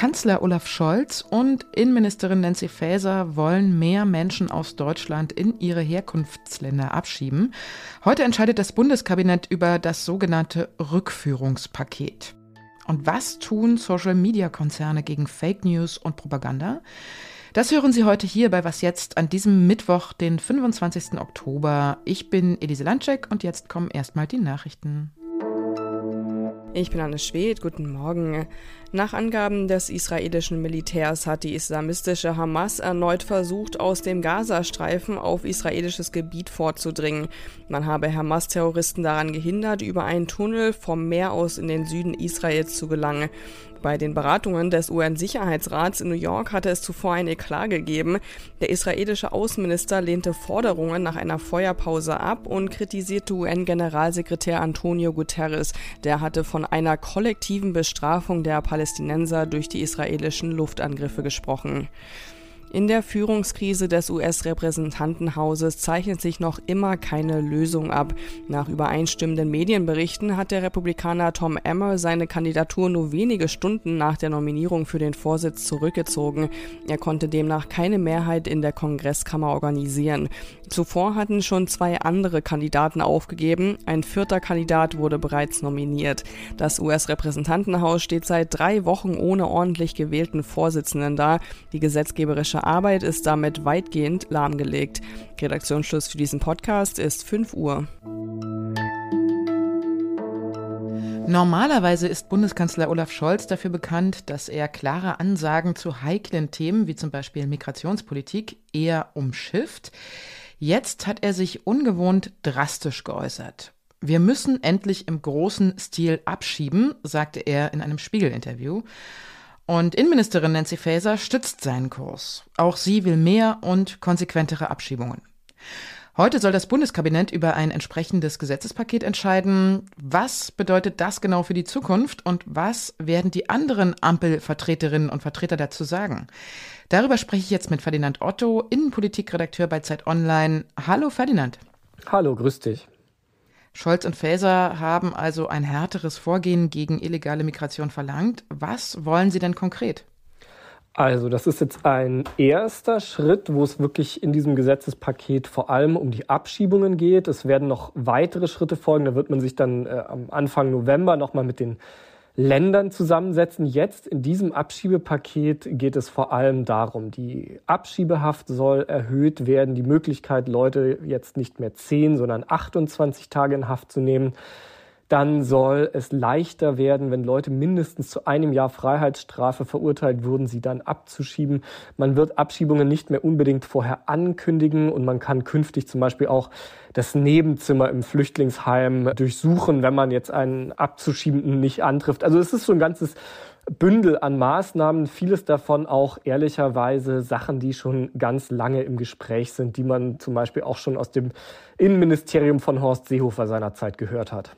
Kanzler Olaf Scholz und Innenministerin Nancy Faeser wollen mehr Menschen aus Deutschland in ihre Herkunftsländer abschieben. Heute entscheidet das Bundeskabinett über das sogenannte Rückführungspaket. Und was tun Social-Media-Konzerne gegen Fake News und Propaganda? Das hören Sie heute hier bei Was Jetzt an diesem Mittwoch, den 25. Oktober. Ich bin Elise Landcheck und jetzt kommen erstmal die Nachrichten. Ich bin Anne Schwedt, guten Morgen. Nach Angaben des israelischen Militärs hat die islamistische Hamas erneut versucht, aus dem Gazastreifen auf israelisches Gebiet vorzudringen. Man habe Hamas-Terroristen daran gehindert, über einen Tunnel vom Meer aus in den Süden Israels zu gelangen. Bei den Beratungen des UN-Sicherheitsrats in New York hatte es zuvor ein Eklat gegeben. Der israelische Außenminister lehnte Forderungen nach einer Feuerpause ab und kritisierte UN-Generalsekretär Antonio Guterres. Der hatte von einer kollektiven Bestrafung der Palästinenser durch die israelischen Luftangriffe gesprochen. In der Führungskrise des US-Repräsentantenhauses zeichnet sich noch immer keine Lösung ab. Nach übereinstimmenden Medienberichten hat der Republikaner Tom Emmer seine Kandidatur nur wenige Stunden nach der Nominierung für den Vorsitz zurückgezogen. Er konnte demnach keine Mehrheit in der Kongresskammer organisieren. Zuvor hatten schon zwei andere Kandidaten aufgegeben. Ein vierter Kandidat wurde bereits nominiert. Das US-Repräsentantenhaus steht seit drei Wochen ohne ordentlich gewählten Vorsitzenden da. Die gesetzgeberische Arbeit ist damit weitgehend lahmgelegt. Redaktionsschluss für diesen Podcast ist 5 Uhr. Normalerweise ist Bundeskanzler Olaf Scholz dafür bekannt, dass er klare Ansagen zu heiklen Themen wie zum Beispiel Migrationspolitik eher umschifft. Jetzt hat er sich ungewohnt drastisch geäußert. Wir müssen endlich im großen Stil abschieben, sagte er in einem Spiegel-Interview. Und Innenministerin Nancy Faeser stützt seinen Kurs. Auch sie will mehr und konsequentere Abschiebungen. Heute soll das Bundeskabinett über ein entsprechendes Gesetzespaket entscheiden. Was bedeutet das genau für die Zukunft und was werden die anderen Ampelvertreterinnen und Vertreter dazu sagen? Darüber spreche ich jetzt mit Ferdinand Otto, Innenpolitikredakteur bei Zeit Online. Hallo Ferdinand. Hallo, grüß dich. Scholz und Faeser haben also ein härteres Vorgehen gegen illegale Migration verlangt. Was wollen Sie denn konkret? Also, das ist jetzt ein erster Schritt, wo es wirklich in diesem Gesetzespaket vor allem um die Abschiebungen geht. Es werden noch weitere Schritte folgen. Da wird man sich dann äh, am Anfang November nochmal mit den Ländern zusammensetzen. Jetzt in diesem Abschiebepaket geht es vor allem darum, die Abschiebehaft soll erhöht werden, die Möglichkeit, Leute jetzt nicht mehr 10, sondern 28 Tage in Haft zu nehmen. Dann soll es leichter werden, wenn Leute mindestens zu einem Jahr Freiheitsstrafe verurteilt wurden, sie dann abzuschieben. Man wird Abschiebungen nicht mehr unbedingt vorher ankündigen und man kann künftig zum Beispiel auch das Nebenzimmer im Flüchtlingsheim durchsuchen, wenn man jetzt einen Abzuschiebenden nicht antrifft. Also es ist so ein ganzes Bündel an Maßnahmen, vieles davon auch ehrlicherweise Sachen, die schon ganz lange im Gespräch sind, die man zum Beispiel auch schon aus dem Innenministerium von Horst Seehofer seinerzeit gehört hat.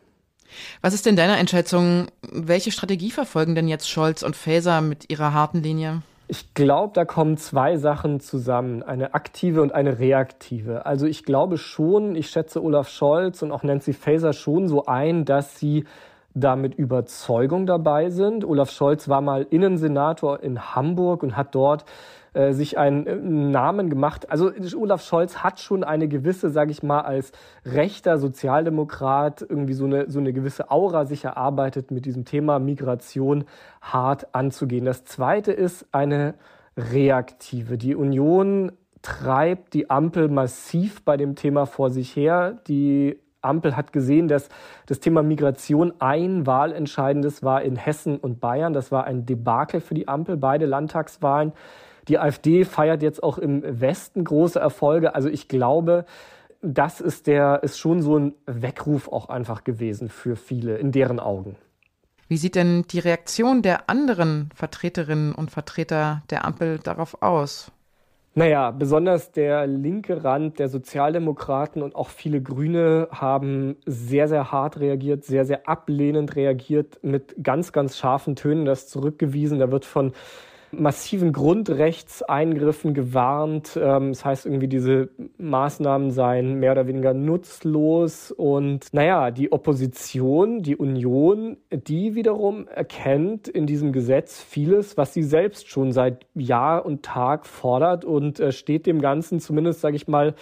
Was ist denn deiner Einschätzung? Welche Strategie verfolgen denn jetzt Scholz und Faeser mit ihrer harten Linie? Ich glaube, da kommen zwei Sachen zusammen, eine aktive und eine reaktive. Also ich glaube schon, ich schätze Olaf Scholz und auch Nancy Faeser schon so ein, dass sie da mit Überzeugung dabei sind. Olaf Scholz war mal Innensenator in Hamburg und hat dort äh, sich einen äh, Namen gemacht. Also Olaf Scholz hat schon eine gewisse, sage ich mal, als rechter Sozialdemokrat irgendwie so eine, so eine gewisse Aura sich erarbeitet, mit diesem Thema Migration hart anzugehen. Das Zweite ist eine reaktive. Die Union treibt die Ampel massiv bei dem Thema vor sich her. Die Ampel hat gesehen, dass das Thema Migration ein wahlentscheidendes war in Hessen und Bayern. Das war ein Debakel für die Ampel, beide Landtagswahlen. Die AfD feiert jetzt auch im Westen große Erfolge. Also ich glaube, das ist der, ist schon so ein Weckruf auch einfach gewesen für viele, in deren Augen. Wie sieht denn die Reaktion der anderen Vertreterinnen und Vertreter der Ampel darauf aus? Naja, besonders der linke Rand der Sozialdemokraten und auch viele Grüne haben sehr, sehr hart reagiert, sehr, sehr ablehnend reagiert, mit ganz, ganz scharfen Tönen das zurückgewiesen. Da wird von massiven Grundrechtseingriffen gewarnt. Ähm, das heißt irgendwie, diese Maßnahmen seien mehr oder weniger nutzlos. Und naja, die Opposition, die Union, die wiederum erkennt in diesem Gesetz vieles, was sie selbst schon seit Jahr und Tag fordert und äh, steht dem Ganzen zumindest, sage ich mal,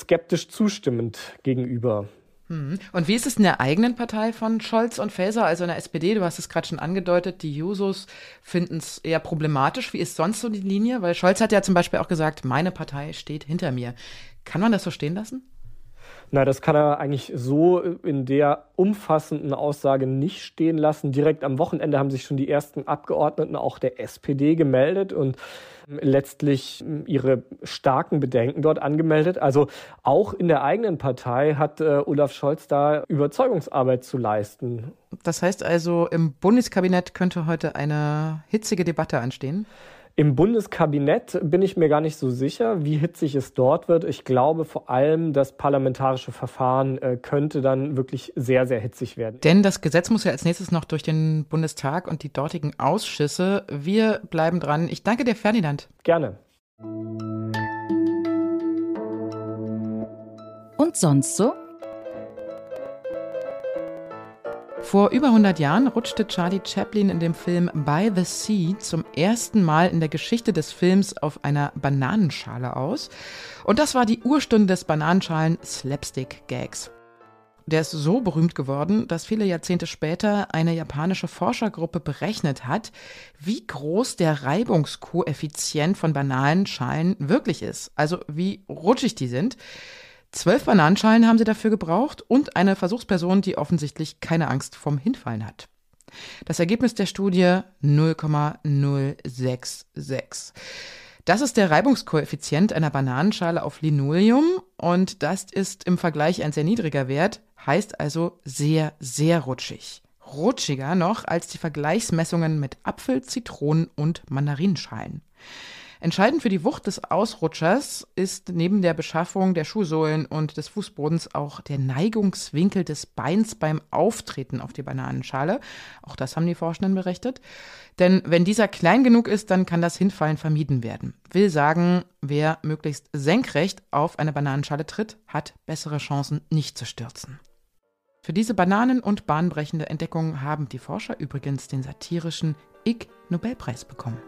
skeptisch zustimmend gegenüber. Mhm. Und wie ist es in der eigenen Partei von Scholz und Faeser, also in der SPD? Du hast es gerade schon angedeutet, die Jusos finden es eher problematisch. Wie ist sonst so die Linie? Weil Scholz hat ja zum Beispiel auch gesagt, meine Partei steht hinter mir. Kann man das so stehen lassen? Na, das kann er eigentlich so in der umfassenden Aussage nicht stehen lassen. Direkt am Wochenende haben sich schon die ersten Abgeordneten auch der SPD gemeldet und letztlich ihre starken Bedenken dort angemeldet. Also auch in der eigenen Partei hat äh, Olaf Scholz da Überzeugungsarbeit zu leisten. Das heißt also, im Bundeskabinett könnte heute eine hitzige Debatte anstehen? Im Bundeskabinett bin ich mir gar nicht so sicher, wie hitzig es dort wird. Ich glaube vor allem, das parlamentarische Verfahren äh, könnte dann wirklich sehr, sehr hitzig werden. Denn das Gesetz muss ja als nächstes noch durch den Bundestag und die dortigen Ausschüsse. Wir bleiben dran. Ich danke dir, Ferdinand. Gerne. Und sonst so? Vor über 100 Jahren rutschte Charlie Chaplin in dem Film By the Sea zum ersten Mal in der Geschichte des Films auf einer Bananenschale aus. Und das war die Urstunde des Bananenschalen-Slapstick-Gags. Der ist so berühmt geworden, dass viele Jahrzehnte später eine japanische Forschergruppe berechnet hat, wie groß der Reibungskoeffizient von Bananenschalen wirklich ist, also wie rutschig die sind. Zwölf Bananenschalen haben sie dafür gebraucht und eine Versuchsperson, die offensichtlich keine Angst vorm Hinfallen hat. Das Ergebnis der Studie 0,066. Das ist der Reibungskoeffizient einer Bananenschale auf Linoleum und das ist im Vergleich ein sehr niedriger Wert, heißt also sehr, sehr rutschig. Rutschiger noch als die Vergleichsmessungen mit Apfel, Zitronen und Mandarinschalen. Entscheidend für die Wucht des Ausrutschers ist neben der Beschaffung der Schuhsohlen und des Fußbodens auch der Neigungswinkel des Beins beim Auftreten auf die Bananenschale. Auch das haben die Forschenden berichtet. Denn wenn dieser klein genug ist, dann kann das Hinfallen vermieden werden. Will sagen, wer möglichst senkrecht auf eine Bananenschale tritt, hat bessere Chancen, nicht zu stürzen. Für diese bananen- und bahnbrechende Entdeckung haben die Forscher übrigens den satirischen Ig Nobelpreis bekommen.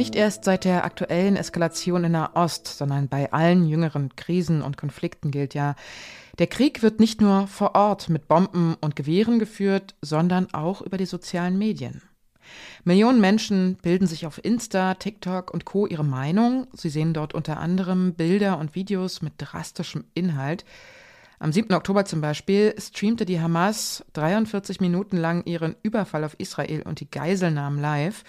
Nicht erst seit der aktuellen Eskalation in Nahost, sondern bei allen jüngeren Krisen und Konflikten gilt ja, der Krieg wird nicht nur vor Ort mit Bomben und Gewehren geführt, sondern auch über die sozialen Medien. Millionen Menschen bilden sich auf Insta, TikTok und Co ihre Meinung. Sie sehen dort unter anderem Bilder und Videos mit drastischem Inhalt. Am 7. Oktober zum Beispiel streamte die Hamas 43 Minuten lang ihren Überfall auf Israel und die Geiselnahmen live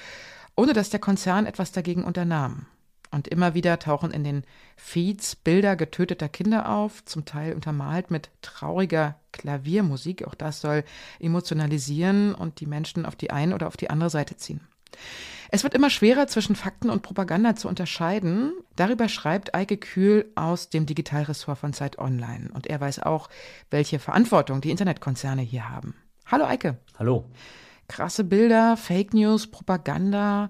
ohne dass der Konzern etwas dagegen unternahm. Und immer wieder tauchen in den Feeds Bilder getöteter Kinder auf, zum Teil untermalt mit trauriger Klaviermusik. Auch das soll emotionalisieren und die Menschen auf die eine oder auf die andere Seite ziehen. Es wird immer schwerer, zwischen Fakten und Propaganda zu unterscheiden. Darüber schreibt Eike Kühl aus dem Digitalressort von Zeit Online. Und er weiß auch, welche Verantwortung die Internetkonzerne hier haben. Hallo Eike. Hallo krasse Bilder, Fake News, Propaganda.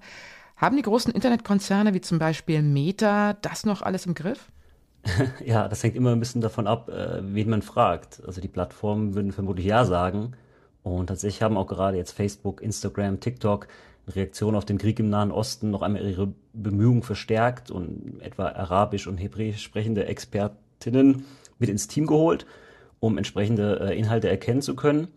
Haben die großen Internetkonzerne wie zum Beispiel Meta das noch alles im Griff? ja, das hängt immer ein bisschen davon ab, äh, wen man fragt. Also die Plattformen würden vermutlich ja sagen. Und tatsächlich haben auch gerade jetzt Facebook, Instagram, TikTok in Reaktion auf den Krieg im Nahen Osten noch einmal ihre Bemühungen verstärkt und etwa Arabisch und Hebräisch sprechende Expertinnen mit ins Team geholt, um entsprechende äh, Inhalte erkennen zu können.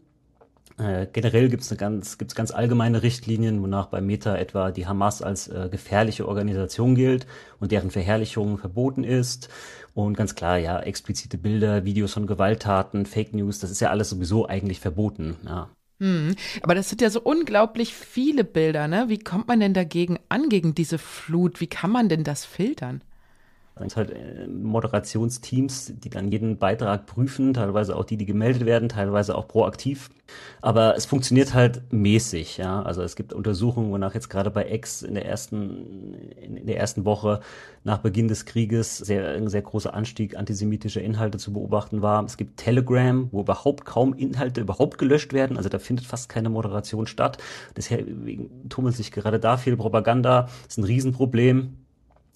Äh, generell gibt es ganz, gibt's ganz allgemeine Richtlinien, wonach bei Meta etwa die Hamas als äh, gefährliche Organisation gilt und deren Verherrlichung verboten ist. Und ganz klar, ja, explizite Bilder, Videos von Gewalttaten, Fake News, das ist ja alles sowieso eigentlich verboten, ja. Hm, aber das sind ja so unglaublich viele Bilder, ne? Wie kommt man denn dagegen an, gegen diese Flut? Wie kann man denn das filtern? Gibt halt äh, Moderationsteams, die dann jeden Beitrag prüfen, teilweise auch die, die gemeldet werden, teilweise auch proaktiv. Aber es funktioniert halt mäßig, ja. Also es gibt Untersuchungen, wonach jetzt gerade bei X in der ersten, in der ersten Woche nach Beginn des Krieges sehr, ein sehr großer Anstieg antisemitischer Inhalte zu beobachten war. Es gibt Telegram, wo überhaupt kaum Inhalte überhaupt gelöscht werden. Also da findet fast keine Moderation statt. Deswegen tummelt sich gerade da viel Propaganda. Das ist ein Riesenproblem.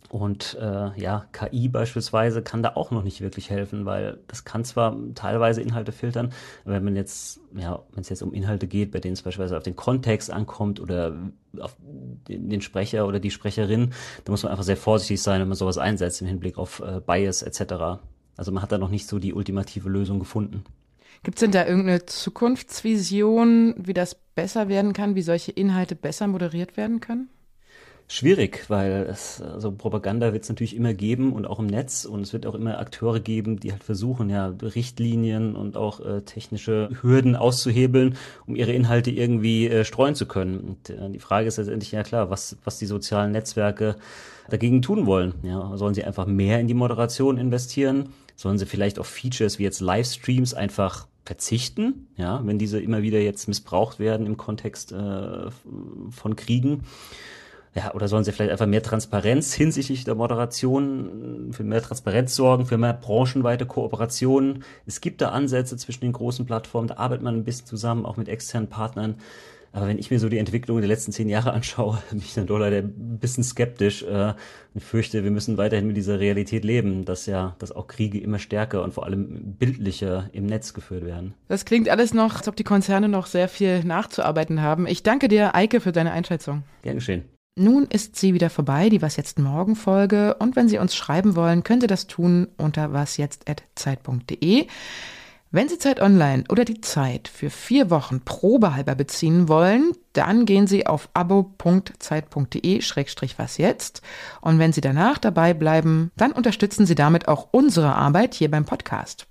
Und äh, ja, KI beispielsweise kann da auch noch nicht wirklich helfen, weil das kann zwar teilweise Inhalte filtern, aber wenn man jetzt, ja, wenn es jetzt um Inhalte geht, bei denen es beispielsweise auf den Kontext ankommt oder auf den, Sprecher oder die Sprecherin, da muss man einfach sehr vorsichtig sein, wenn man sowas einsetzt im Hinblick auf äh, Bias etc. Also man hat da noch nicht so die ultimative Lösung gefunden. Gibt es denn da irgendeine Zukunftsvision, wie das besser werden kann, wie solche Inhalte besser moderiert werden können? Schwierig, weil es, also Propaganda wird es natürlich immer geben und auch im Netz und es wird auch immer Akteure geben, die halt versuchen, ja, Richtlinien und auch äh, technische Hürden auszuhebeln, um ihre Inhalte irgendwie äh, streuen zu können. Und äh, die Frage ist letztendlich, ja klar, was, was die sozialen Netzwerke dagegen tun wollen. Ja, sollen sie einfach mehr in die Moderation investieren? Sollen sie vielleicht auf Features wie jetzt Livestreams einfach verzichten, ja, wenn diese immer wieder jetzt missbraucht werden im Kontext äh, von Kriegen? Ja, oder sollen sie vielleicht einfach mehr Transparenz hinsichtlich der Moderation, für mehr Transparenz sorgen, für mehr branchenweite Kooperationen? Es gibt da Ansätze zwischen den großen Plattformen, da arbeitet man ein bisschen zusammen, auch mit externen Partnern. Aber wenn ich mir so die Entwicklung der letzten zehn Jahre anschaue, bin ich dann doch leider ein bisschen skeptisch. Äh, ich fürchte, wir müssen weiterhin mit dieser Realität leben, dass ja, dass auch Kriege immer stärker und vor allem bildlicher im Netz geführt werden. Das klingt alles noch, als ob die Konzerne noch sehr viel nachzuarbeiten haben. Ich danke dir, Eike, für deine Einschätzung. Gern geschehen. Nun ist sie wieder vorbei, die Was jetzt morgen Folge. Und wenn Sie uns schreiben wollen, können Sie das tun unter wasjetzt.zeit.de. Wenn Sie Zeit Online oder die Zeit für vier Wochen probehalber beziehen wollen, dann gehen Sie auf abo.zeit.de-was jetzt. Und wenn Sie danach dabei bleiben, dann unterstützen Sie damit auch unsere Arbeit hier beim Podcast.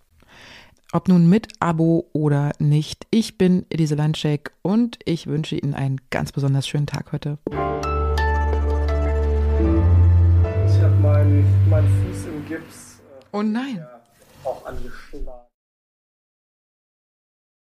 Ob nun mit Abo oder nicht, ich bin Elise Landschek und ich wünsche Ihnen einen ganz besonders schönen Tag heute. Meinen mein Fuß im Gips. Äh, oh nein. Auch angeschlagen.